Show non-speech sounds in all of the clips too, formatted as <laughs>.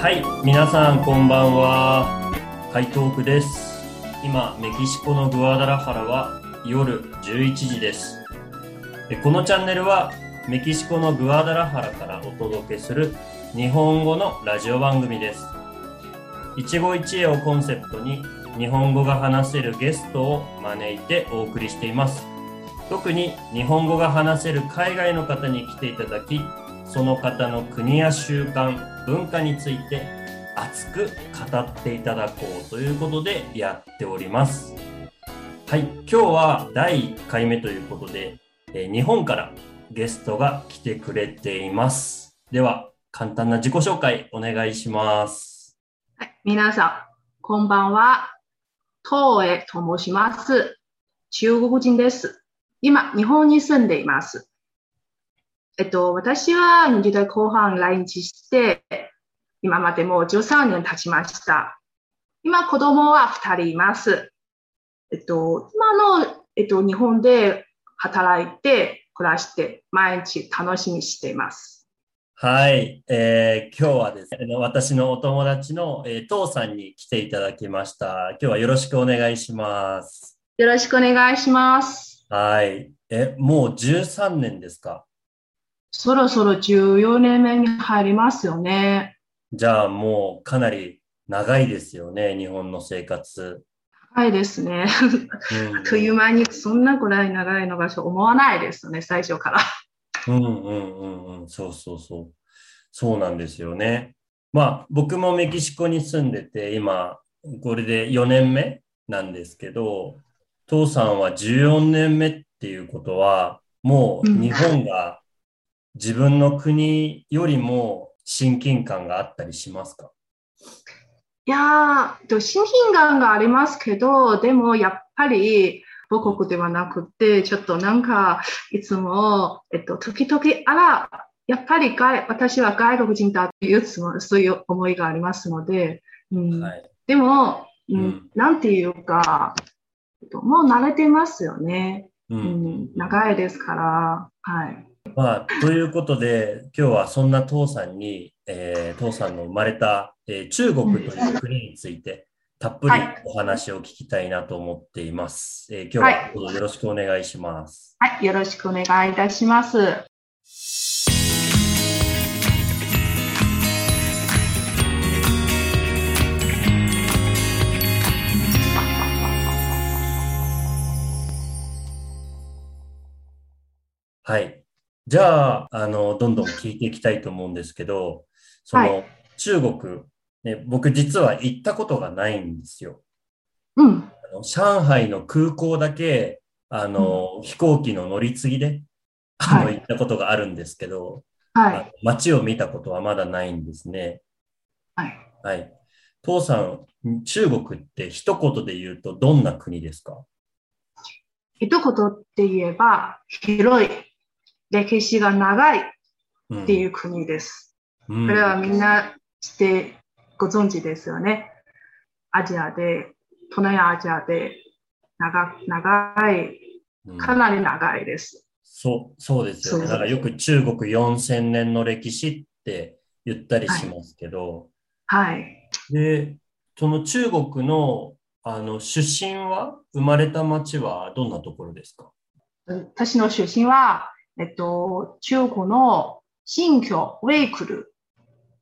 はい、皆さんこんばんは。海東区です。今、メキシコのグアダラハラは夜11時です。このチャンネルはメキシコのグアダラハラからお届けする日本語のラジオ番組です。一期一会をコンセプトに日本語が話せるゲストを招いてお送りしています。特に日本語が話せる海外の方に来ていただき、その方の国や習慣、文化について熱く語っていただこうということでやっております。はい、今日は第1回目ということで、えー日本からゲストが来てくれています。では、簡単な自己紹介お願いします。はい、皆さん、こんばんは。東江と申します。中国人です。今、日本に住んでいます。えっと、私は20代後半来日して、今までもう13年経ちました。今、子供は2人います。えっと、今の、えっと、日本で働いて、暮らして、毎日楽しみにしています。はい、えー今日はですね、私のお友達の、えー、父さんに来ていただきました。今日はよろしくお願いします。よろしくお願いします。はい。え、もう13年ですか？そろそろ14年目に入りますよね。じゃあもうかなり長いですよね、日本の生活。はいですね。うんあっという間にそんなくらい長いのかと思わないですね、最初から。うんうんうんうん、そうそうそう。そうなんですよね。まあ僕もメキシコに住んでて今これで4年目なんですけど、父さんは14年目っていうことはもう日本が自分の国よりも親近感があったりしますか？いやー、と親近感がありますけど、でもやっぱり母国ではなくて、ちょっとなんかいつも、えっと、時々、あら、やっぱり外私は外国人だっていうつもそういう思いがありますので、うんはい。でも、うんうんなんていうか、えっともう慣れてますよね。う。うんん、長いですから、はい。まあ、ということで、今日はそんな父さんに、えー父さんの生まれた、えー中国という国について、たっぷりはいお話を聞きたいなと思っています。えー今日はどうぞよろしくお願いします。はい、よろしくお願いいたします。はい。じゃあ、あの、どんどん聞いていきたいと思うんですけど、その、は中国、ね、僕実は行ったことがないんですよ。うん、あの上海の空港だけ、あの、飛行機の乗り継ぎで、あの、はい行ったことがあるんですけど、はい、あ街を見たことはまだないんですね。はい。はい。父さん、中国って一言で言うとどんな国ですか？一言って言えば、広い、歴史が長いうんっていう国です。うんこれはみんな知ってご存知ですよね。アジアで、東南アジアで長長い、うんかなり長いです。そう、そうですよね。だからよく中国4000年の歴史って言ったりしますけど、はい。で、その中国のあの出身は、生まれた町はどんなところですか？私の出身は、えっと、中国の新疆ウェイクル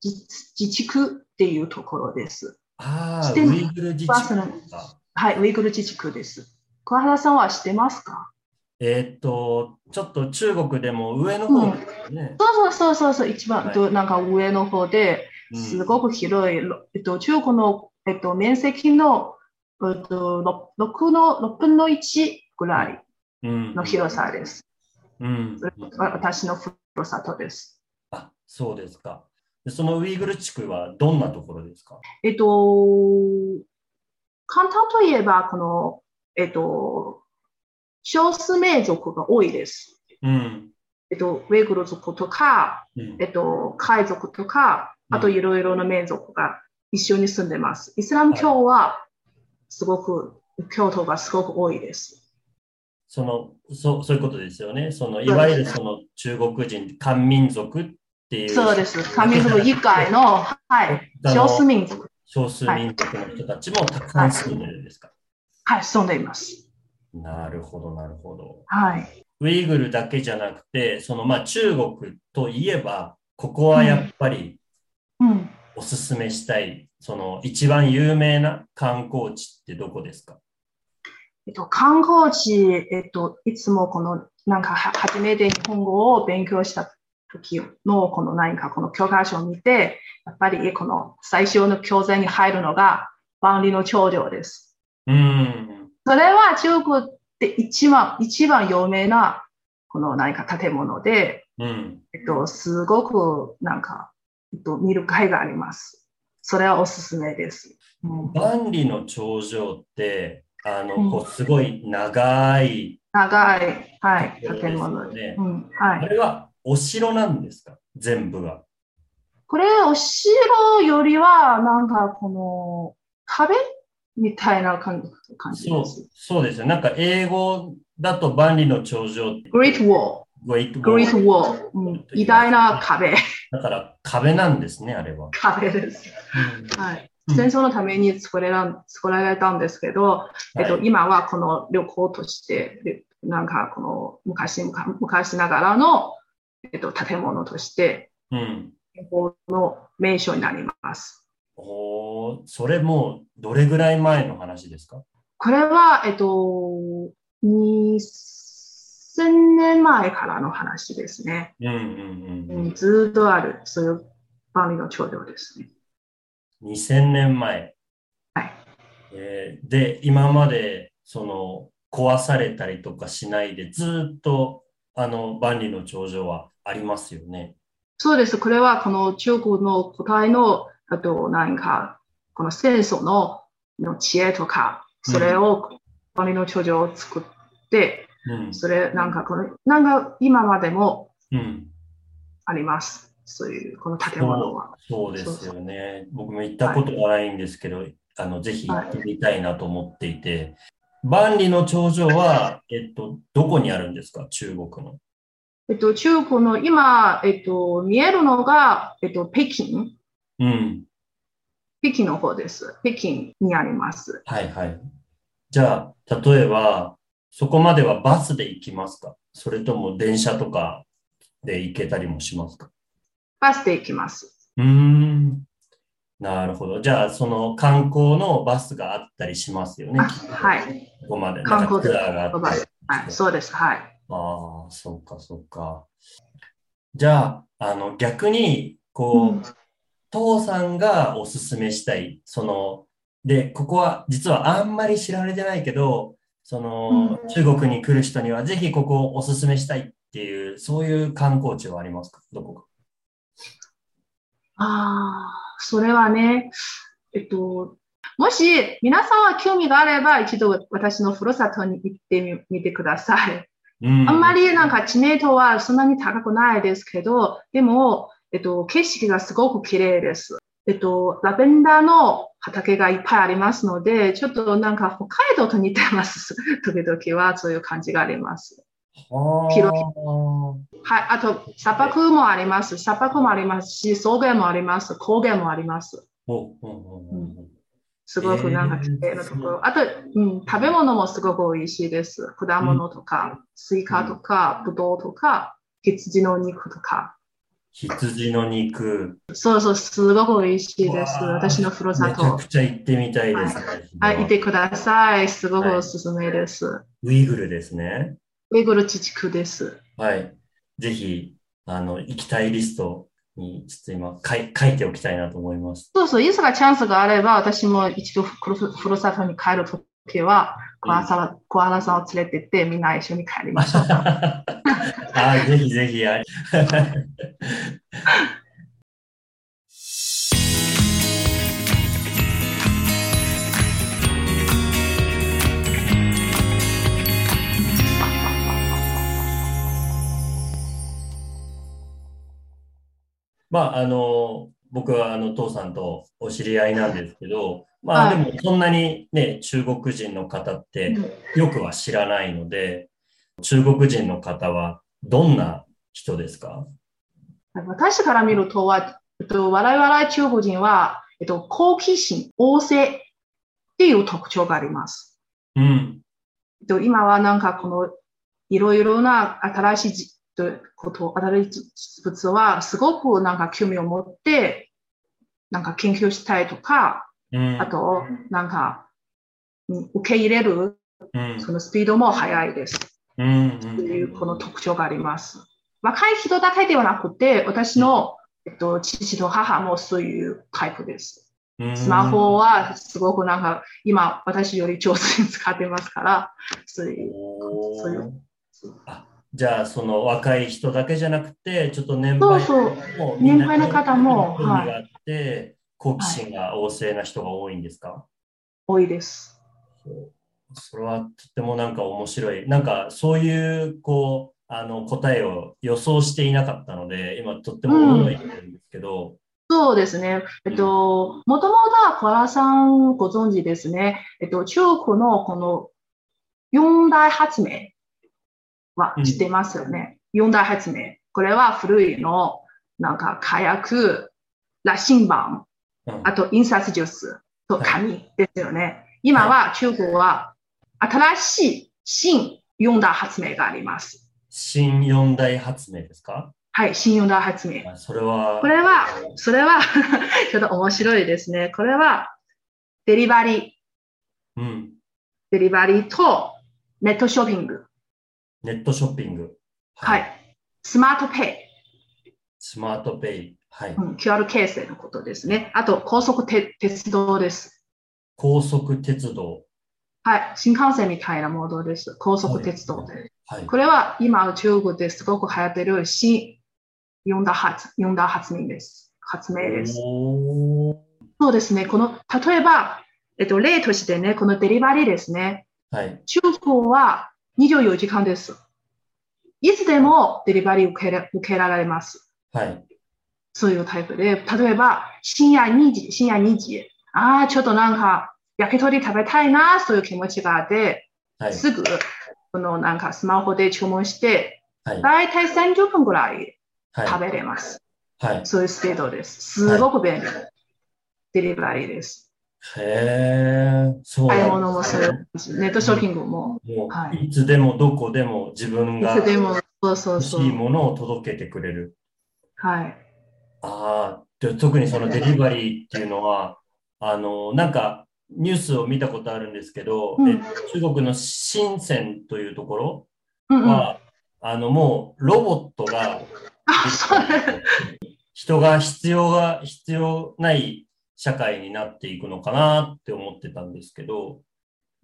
自自治区っていうところです。ああ、ウイグル自治区か。はい、ウェイクル自治区です。小原さんは知ってますか？えーっと、ちょっと中国でも上の方ですよね。そうそうそうそう、一番、はいとなんか上の方で、うんすごく広い、えっと、中国の、えっと、面積の、えっと、6, の6分の1ぐらいうんの広さです。うん。わ私のふるさとです。あ、そうですか。でそのウイグル地区はどんなところですか？えっと、簡単といえば、この、えっと、少数民族が多いです。うん。えっと、ウェイグル族とか、うんえっと、海賊とか、あとうんいろいろな民族が一緒に住んでます。イスラム教はすごく、教徒がすごく多いです。その、そう、そういうことですよね。その、いわゆるその中国人、漢民族っていう。そうです。漢民族以外の、はい、<laughs> 少数民族。少数民族の人たちもたくさん住んでるんですか、はい、住んでいます。なるほど、なるほど。はい。ウイグルだけじゃなくて、そのまあ中国といえば、ここはやっぱりうん。おすすめしたい、その一番有名な観光地ってどこですか？えっと、観光地、えっと、いつもこの、なんかは、初めて日本語を勉強した時の、この何か、この教科書を見て、やっぱりこの最初の教材に入るのが、万里の長城です。うーん。それは中国で一番、一番有名な、この何か建物で、うん。えっと、すごくなんか、えっと、見る会があります。それはおすすめです。うん、万里の長城って、あの、うん。こうすごい長い、長い、はい、建よ物ねうん、はい。あれはお城なんですか？全部が。これ、お城よりは、なんかこの、壁みたいな感じです。、そうですよ。なんか英語だと万里の長城 Great Wall、Great Great Wall Wall、うん、偉大な壁、だから壁なんですね、あれは。壁です。はい。うん戦争のために作れら作られたんですけど、えっと、はい今はこの旅行として、でなんかこの昔昔ながらの、えっと、建物として、うん。旅行の名所になります。おーそれもうどれぐらい前の話ですか？これは、えっと、2000年前からの話ですね。うんうんうんうん、ずっとある、そういう万里の長城ですね。うん。2000年前。はい。えーで、今までその壊されたりとかしないでずっとあの万里の長城はありますよね。そうです。これはこの中国の古代の、あと何か、この戦争のの知恵とか、それを万里の長城を作って、うん。それなんかこの、なんか今までもうん。あります。そういう、この建物は。そうですよね。僕も行ったことがないんですけど、あの、ぜひ行ってみたいなと思っていて、万里の長城は、えっと、どこにあるんですか？中国の。えっと、中国の今、えっと、見えるのが、えっと、北京、うん。北京の方です。北京にあります。はいはい。じゃあ、例えば、そこまではバスで行きますか？それとも電車とかで行けたりもしますか？バスで行きます。うーん。なるほど。じゃあ、その観光のバスがあったりしますよね。はい。ここまで。観光ツアーがあったり。はい、そうです。はい。ああ、そうか、そうか。じゃあ、あの、逆に、こう、うん父さんがおすすめしたい、その、で、ここは実はあんまり知られてないけど、その、うん中国に来る人にはぜひここをおすすめしたいっていう、そういう観光地はありますか？どこか。ああ、それはね、えっと、もし皆さんは興味があれば一度私のふるさとに行ってみみてください。うんあんまりなんか知名度はそんなに高くないですけど、でも、えっと、景色がすごく綺麗です。えっと、ラベンダーの畑がいっぱいありますので、ちょっとなんか北海道と似てます。<laughs> 時々はそういう感じがあります。はあ広はい、あと砂漠もあります。砂漠もありますし、草原もあります。高原もあります。すごくなんか綺麗なところ。あと、うん、食べ物もすごく美味しいです。果物とか、スイカとか、ぶどうとか、羊の肉とか。羊の肉。そうそう、すごく美味しいです。私のふるさとめちゃく。ちゃ行ってみたいですね。はい、行ってください。すごくおすすめです。ウイグルですね。ウイグル自治区です。はい。ぜひ、あの、行きたいリストに、ちょっと今書い、書いておきたいなと思います。そうそう、いつかチャンスがあれば、私も一度ふるふるさとに帰るときは、小原さん小原さんを連れてって、みんな一緒に帰りましょう。<laughs> あぜひぜひ。あまあ、あの、僕はあの、父さんとお知り合いなんですけど、まあ、はいでもそんなにね、中国人の方ってよくは知らないので、中国人の方はどんな人ですか？私から見るとは、えっと、我々中国人は、えっと、好奇心、旺盛っていう特徴があります。うん。えっと、今はなんかこのいろいろな新しいじこと、新しい事物はすごくなんか興味を持って、なんか研究したいとか、うん。あと、なんか、うん受け入れるうん。そのスピードも速いです。うん。というこの特徴があります。若い人だけではなくて、私の、えっと、父と母もそういうタイプです。うんスマホはすごくなんか、今私より上手に使ってますから、そういう、そういうあじゃあ、その若い人だけじゃなくて、ちょっと年配も年配の方も興味があって、好奇心が旺盛な人が多いんですか、多いです。それはとってもなんか面白い。なんかそういうこうあの答えを予想していなかったので、今とっても驚いてるんですけど、そうですね。えっと、もともとは小原さんご存知ですね。えっと、中国のこの四大発明は知ってますよね。四大発明。これは古いの、なんか火薬、羅針盤、うんあと印刷術と紙ですよね。今は中国は新しい新四大発明があります。新四大発明ですか？はい、新四大発明。あそれは、これは、それは <laughs> ちょっと面白いですね。これは、デリバリー、うん、デリバリーとネットショッピング、ネットショッピング、はい、スマートペスマートペイ、はいイ、うん、QR 形成のことですね。あと、高速て鉄道です。高速鉄道、はい、新幹線みたいなモードです。高速鉄道で。はい、これは今、中国ですごく流行っている新四大発四大発明です。発明です。そうですね。この、例えば、えっと、例としてね、このデリバリーですね。はい、中国は24時間です。いつでもデリバリー受けら受けられます。はい、そういうタイプで、例えば深夜2時、深夜2時、ああ、ちょっとなんか焼き鳥食べたいな、そういう気持ちがあって、はい、すぐ、このなんかスマホで注文して、はい、だいたい30分ぐらい、食べれます。はい。そういうスピードです。すごく便利。デリバリーです。へえ、そう買い物もするし、ネットショッピングも、もいいつでもどこでも自分いが欲。しいものを届けてくれる。はい。ああ、で特にそのデリバリーっていうのは、あの、なんかニュースを見たことあるんですけど、うんえ中国の深センというところうんうん。は、あの、もうロボットが、人が必要が、必要ない社会になっていくのかなって思ってたんですけど、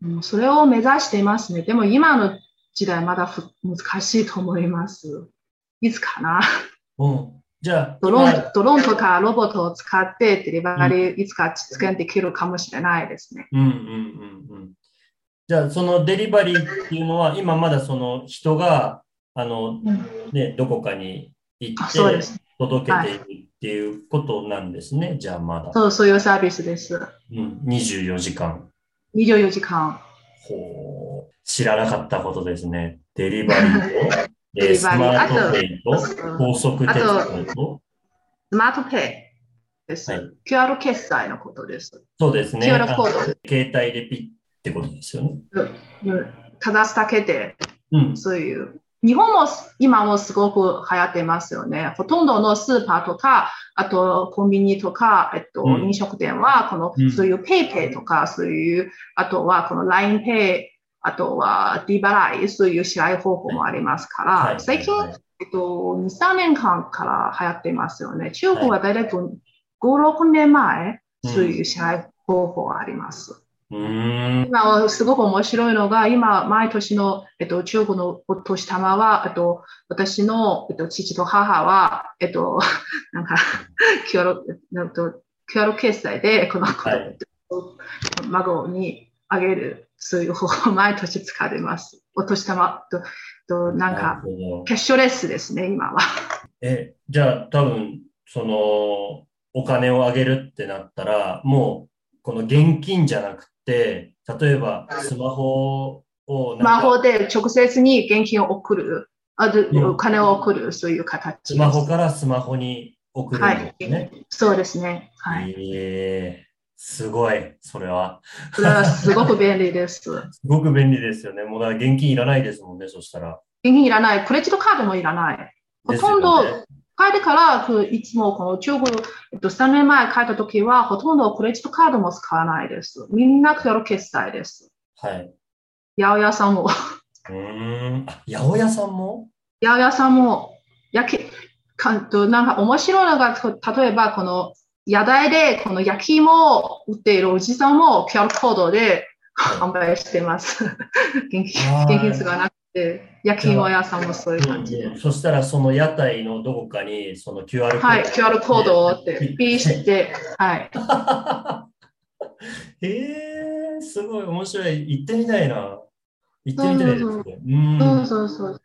うんそれを目指していますね。でも今の時代まだふ難しいと思います。いつかなうん。じゃあ、ドロー今ンドローンとかロボットを使ってデリバリーいつか実現できるかもしれないですね。うんうんうんうん。じゃあ、そのデリバリーっていうのは、今まだその人が、あの、うんね、どこかに行あって。届けていくっていうことなんですね。じゃあ、まだ。そうそういうサービスです。うん、24時間。24時間。ほう。知らなかったことですね。デリバリーと、<laughs> デえスマリバリーートペイと高速鉄道と、スマートペイです。はい QR 決済のことです。そうですね。QR コードあ携帯でピッってことですよね。うんかざすだけでうん。そういう。日本も今もすごく流行ってますよね。ほとんどのスーパーとか、あとコンビニとか、えっと、うん飲食店は、この、うんそういう PayPay とか、そういう、あとはこの LINE Pay、あとは D 払い、そういう支払い方法もありますから、はい最近、えっと、2、3年間から流行っていますよね。中国は大体5、6年前、そういう支払い方法があります。うーん。今はすごく面白いのが、今、毎年の、えっと、中国のお年玉は、えっと、私の、えっと、父と母は、えっと、<laughs> なんか、QR、決済で、この、はい孫にあげる、そういう方法を毎年使ってます。お年玉と、となんなか、キャッシュレスですね、今は。え、じゃあ多分、その、お金をあげるってなったら、もう、この現金じゃなくて、例えばスマホをスマホで直接に現金を送る。あお金を送る、そういう形。スマホからスマホに送るんですね。そうですね。はい。ええすごい、それは。それはすごく便利です。<laughs> すごく便利ですよね。もうだから現金いらないですもんね、そしたら。現金いらない。クレジットカードもいらない。ほとんど、ね帰ってから、くいつもこの中国、えっと、3年前帰った時は、ほとんどクレジットカードも使わないです。みんな QR 決済です。はい。八百屋さんも、うーん。あ、八百屋さんも？八百屋さんも、焼き、かんとなんか面白いのが、こ例えばこの屋台でこの焼き芋を売っているおじさんも QR コードで販売してます。現金はい現金使わなくて、焼き芋屋さんもそういう感じで。うんそしたらその屋台のどこかにその QR コード。はい、QR コードをって、ピーして、はい。<laughs> へえすごい面白い。行ってみたいな。行ってみたいですそうね。うん。そうそうそう。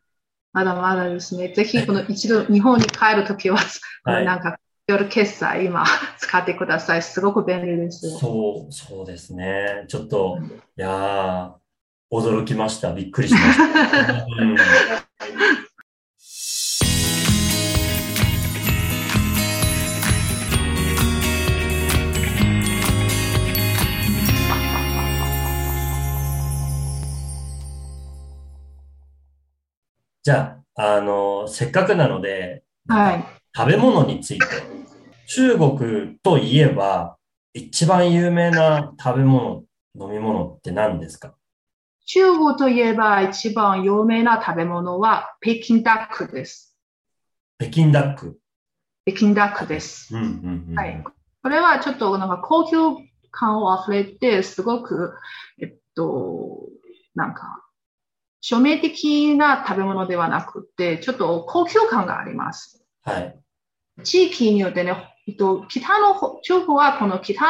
まだまだですね。ぜひ、この一度日本に帰るときは、こ <laughs> はいのなんか、夜決済今使ってください。すごく便利ですよ。そう、そうですね。ちょっと、いやー、驚きました。びっくりしました。うんじゃあ、あの、せっかくなので、はい。食べ物について。中国といえば、一番有名な食べ物、飲み物って何ですか？中国といえば一番有名な食べ物は北京ダックです。北京ダック。北京ダックです。うんうんうん。はい。これはちょっとなんか高級感を溢れて、すごく、えっと、なんか、庶民的な食べ物ではなくて、ちょっと高級感があります。はい。地域によってね、えっと、北の方、中国はこの北、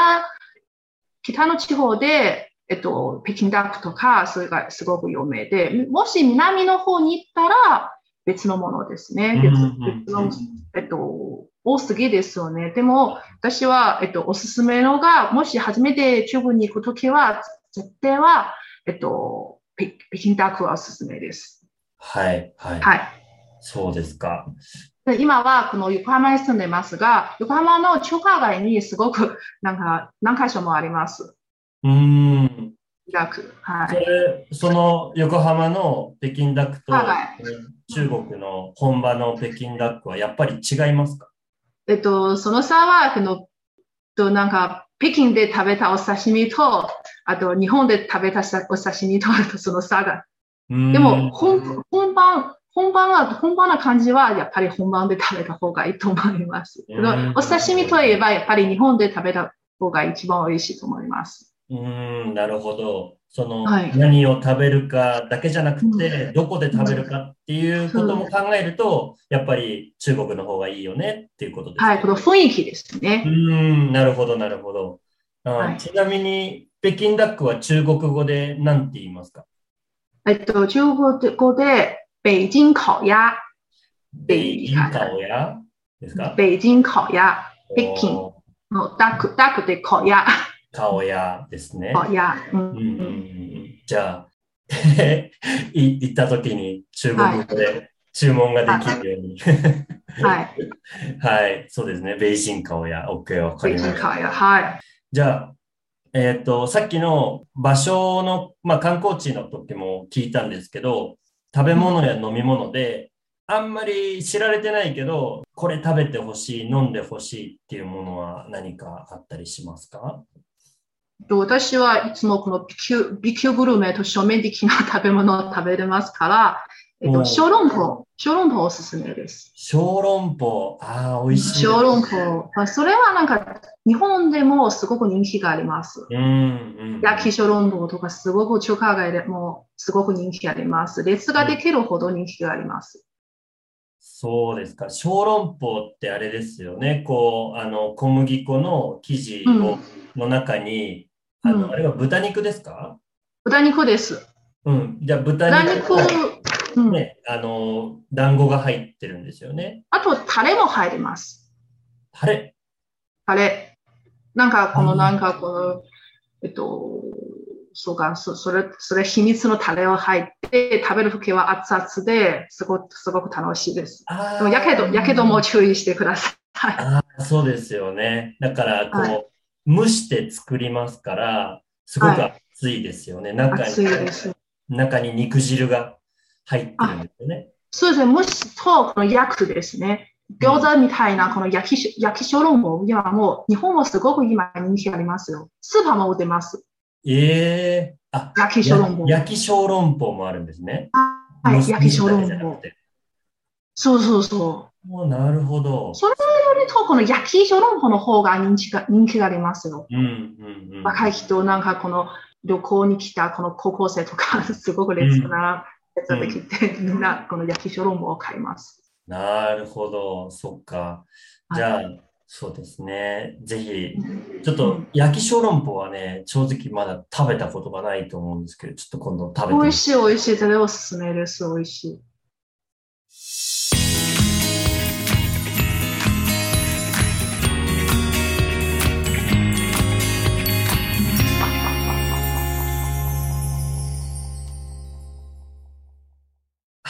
北の地方で、えっと、北京ダックとか、それがすごく有名で、もし南の方に行ったら別のものですね。別の、えっと、多すぎですよね。でも、私は、えっと、おすすめのが、もし初めて中国に行くときは、絶対は、えっと、北北京ダックはおすすめです。はい。はい。はい。そうですか。で今はこの横浜に住んでますが、横浜の中華街にすごくなんか何箇所もあります。うーん。楽。はい。それ、その横浜の北京ダックとは中国の本場の北京ダックはやっぱり違いますか？えっと、その差は、この、となんか、北京で食べたお刺身と、あと日本で食べたさお刺身と、あとその差が。でも、本本番、本番は、本番な感じは、やっぱり本番で食べた方がいいと思います。お刺身といえば、やっぱり日本で食べた方が一番美味しいと思います。うーん、なるほど。その、はい。何を食べるかだけじゃなくて、どこで食べるかっていうことも考えると、やっぱり中国の方がいいよねっていうことですね。はい、この雰囲気ですうね。ーん、なるほど、なるほど。あはい。ちなみに、北京ダックは中国語で何て言いますか？えっと、中国語で、北京烤鸭、北京顔やですか？北京烤鸭。北京のダック、ダックで烤鸭、顔やですね。烤鸭。うんじゃあ、<laughs> い行った時に中国語で注文ができるように。はい。<laughs> はい、そうですね。ベイジン顔や OK わかり北ました。はい。じゃあ、えっ、と、さっきの場所の、まあ、観光地の時も聞いたんですけど、食べ物や飲み物で、あんまり知られてないけど、これ食べてほしい、飲んでほしいっていうものは何かあったりしますか？私はいつもこの B 級 B 級グルメと庶民的な食べ物を <laughs> 食べれますから、えっと、小籠包、小籠包おすすめです。小籠包、ああ、美味しい。小籠包。あそれはなんか、日本でもすごく人気があります。うん、うん。焼き小籠包とかすごく中華街でもすごく人気あります。列ができるほど人気があります。そうですか。小籠包ってあれですよね。こう、あの、小麦粉の生地を、の中に、あの、うんあれは豚肉ですか？豚肉です。うん。じゃあ豚豚肉肉、うん、ね、あの、団子が入ってるんですよね。あとタレも入ります。タレ？タレ。なんかこの、うんなんかこの、えっと、そうか、そそれ、それ秘密のタレを入って、食べるときは熱々ですごく、すごく楽しいです。あでもやけど、やけども注意してください。ああ、そうですよね。だから、こう、は蒸して作りますから、すごく熱いですよね。中熱いに、です。中に肉汁が入ってるんですよね。そうですね、蒸すと、この焼くですね。餃子みたいなこの焼きし、焼き小籠包、今もう、日本もすごく今人気ありますよ。スーパーも売ってます。ええあ、焼き小籠包。焼き小籠包もあるんですね。はい、焼き小籠包そうそうそう。おなるほど。それよりと、この焼き小籠包の方が人気が、人気がありますよ。うんうんうん。若い人、なんかこの旅行に来たこの高校生とか、<laughs> すごく列ができて、みんなこの焼き小籠包を買います。なるほど。そっか。じゃあ、そうですね。ぜひ、ちょっと焼き小籠包はね、正直まだ食べたことがないと思うんですけど、ちょっと今度食べてみて美味しい、美味しい。それおすすめです。美味しい。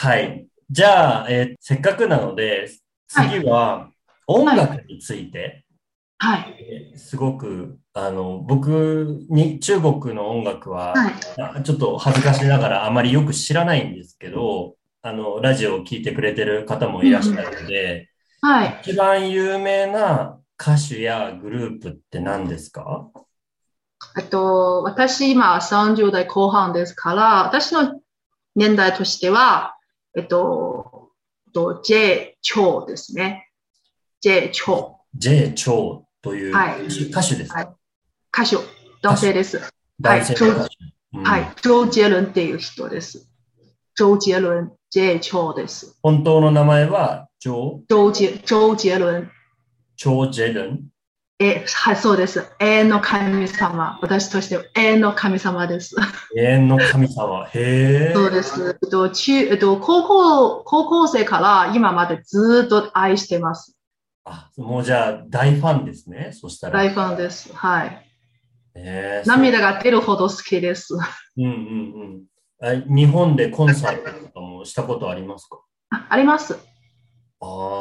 はい。じゃあ、えーせっかくなので、次は音楽について、はい。えーすごく、あの、僕に中国の音楽は、はい。あちょっと恥ずかしながらあまりよく知らないんですけど、あの、ラジオを聞いてくれてる方もいらっしゃるので、はい。一番有名な歌手やグループって何ですか？えっと、私今30代後半ですから、私の年代としては、えっと、と J 超ですね。J 超。J. チョウというはい歌手ですか、はい歌手、男性です。男性の歌手。うんはい。周杰倫っていう人です。周杰倫、J 超です。本当の名前は、ジョー・周杰、周杰倫。チョウ・ジェルン。え、はい、そうです。永遠の神様。私としては永遠の神様です。永遠の神様。へえ。そうです。えっと、中、えっと、高校、高校生から今までずっと愛してます。あ、もうじゃあ大ファンですね。そしたら。大ファンです。はい。へえ涙が出るほど好きです。うんうんうんあ。日本でコンサートとかもしたことありますか？ああります。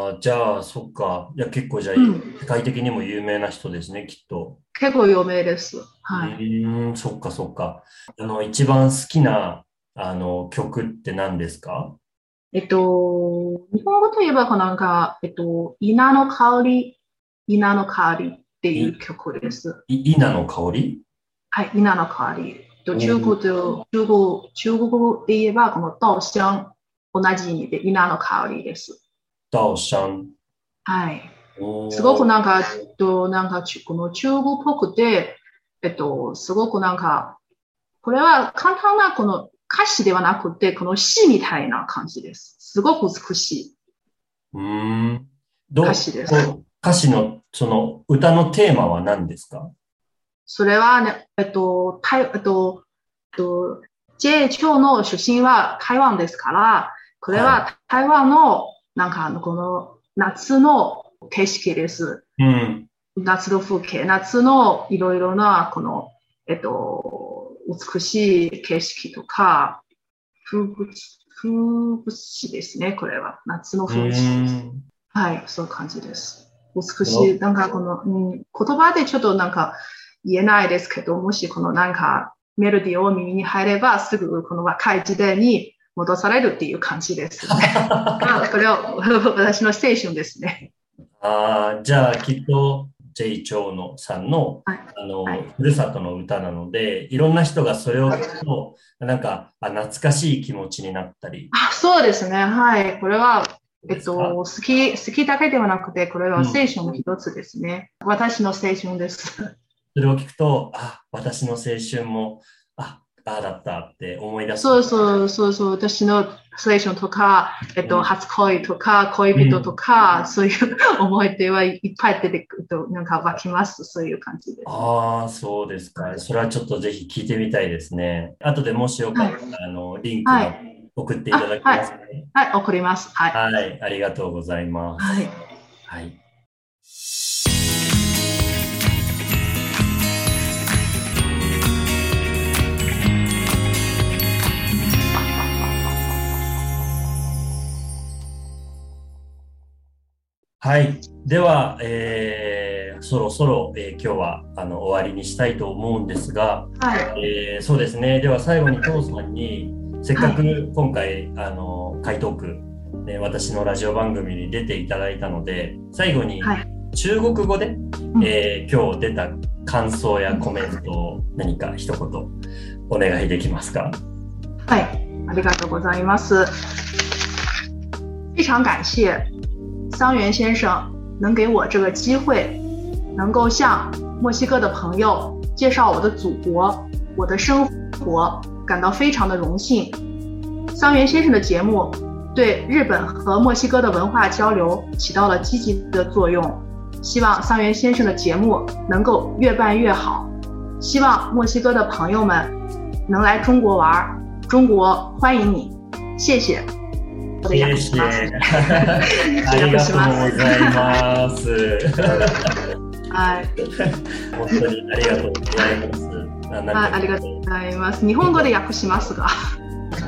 ああ、じゃあ、そっか。いや、結構じゃあ、うん世界的にも有名な人ですね、きっと。結構有名です。はい。うーん、そっかそっか。あの、一番好きな、あの、曲って何ですか？えっと、日本語といえば、こうなんか、えっと、稲の香り、稲の香りっていう曲です。い稲の香り？はい、稲の香り。とうん中国で、中国、中国語で言えば、この稻香、同じ意味で稲の香りです。ダオシャン。はい。すごくなんか、えっと、なんか、ちこの中国っぽくて、えっと、すごくなんか、これは簡単なこの歌詞ではなくて、この詩みたいな感じです。すごく美しい。うーん。どう歌詞です歌詞の、その、歌のテーマは何ですか？それはね、えっと、台、えっと、えっと、J 超の出身は台湾ですから、これは台湾の、なんかあの、この夏の景色です。うん。夏の風景、夏のいろいろな、この、えっと、美しい景色とか、風物風物詩ですね、これは。夏のう風物詩です。はい、そういう感じです。美そしい、なんかこの、うん、言葉でちょっとなんか言えないですけど、もしこのなんかメロディーを耳に入れば、すぐこの若い時代に戻されるっていう感じです、ね。まあこれは私の青春ですね。ああ、じゃあ、きっと、J. 長野さんの、はいあの、はいふるさとの歌なので、いろんな人がそれを聞くと、なんか、あ、懐かしい気持ちになったり。あそうですね。はい。これは、えっと、好き、好きだけではなくて、これはうん青春の一つですね。私の青春です。それを聞くと、あ、私の青春も、あ、ああだったって思い出す。そうそうそうそう、私の青春とか、えっと、うん初恋とか、恋人とか、そういう思い出はいっぱい出てくると、なんか湧きます。そういう感じで。ああ、そうですか。それはちょっとぜひ聞いてみたいですね。後でもしよかったら、あの、リンクをは送っていただけますかね。はい、送ります。はい。はい、ありがとうございます。はい。はい。はい。では、えー、そろそろ、えー、今日はあの終わりにしたいと思うんですが、はい、えー、そうですね。では最後に父さんに、せっかく今回、はい、あの回答区、ね、私のラジオ番組に出ていただいたので、最後に中国語で、はい、えー、今日出た感想やコメントを何か一言お願いできますか？はい、ありがとうございます。非常感謝桑原先生能给我这个机会，能够向墨西哥的朋友介绍我的祖国、我的生活，感到非常的荣幸。桑原先生的节目对日本和墨西哥的文化交流起到了积极的作用。希望桑原先生的节目能够越办越好。希望墨西哥的朋友们能来中国玩，中国欢迎你。谢谢。谢谢。ありがとうございます。はい。本当にありがとうございます。はい、ありがとうございます。日本語で訳しますが。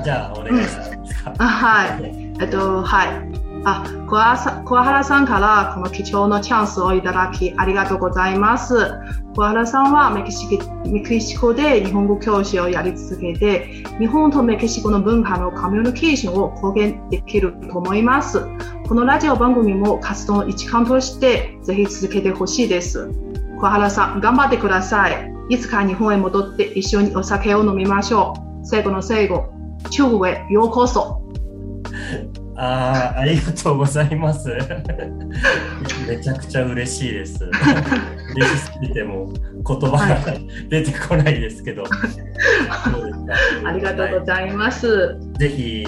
じゃあ、お願いします。はい。えっと、はい。あ、桑原さんからこの貴重なチャンスをいただきありがとうございます。桑原さんはメキシメキシコで日本語教師をやり続けて、日本とメキシコの文化のコミュニケーションを貢献できると思います。このラジオ番組も活動の一環としてぜひ続けてほしいです。桑原さん、頑張ってください。いつか日本へ戻って一緒にお酒を飲みましょう。最後の最後、中国へようこそ。あありがとうございます。<laughs> めちゃくちゃ嬉しいです。<laughs> 嬉しすぎても言葉が出てこないですけど。<laughs> ありがとうございます。ぜひ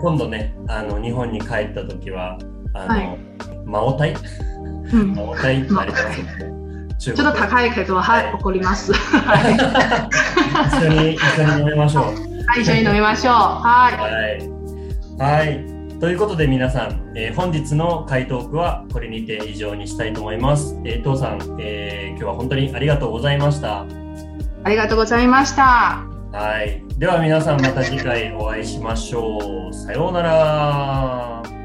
今度ねあの日本に帰った時はあの、はい、マオタイ、うん、マオタイってありますちょっと高いけど、はい、怒ります。一緒に、一緒に飲みましょう。はい、一緒に飲みましょう。はい。はい。はいということで皆さん、えー、本日の回答句はこれにて以上にしたいと思います。えー、父さん、えー、今日は本当にありがとうございました。ありがとうございました。はい。では皆さんまた次回お会いしましょう。さようなら。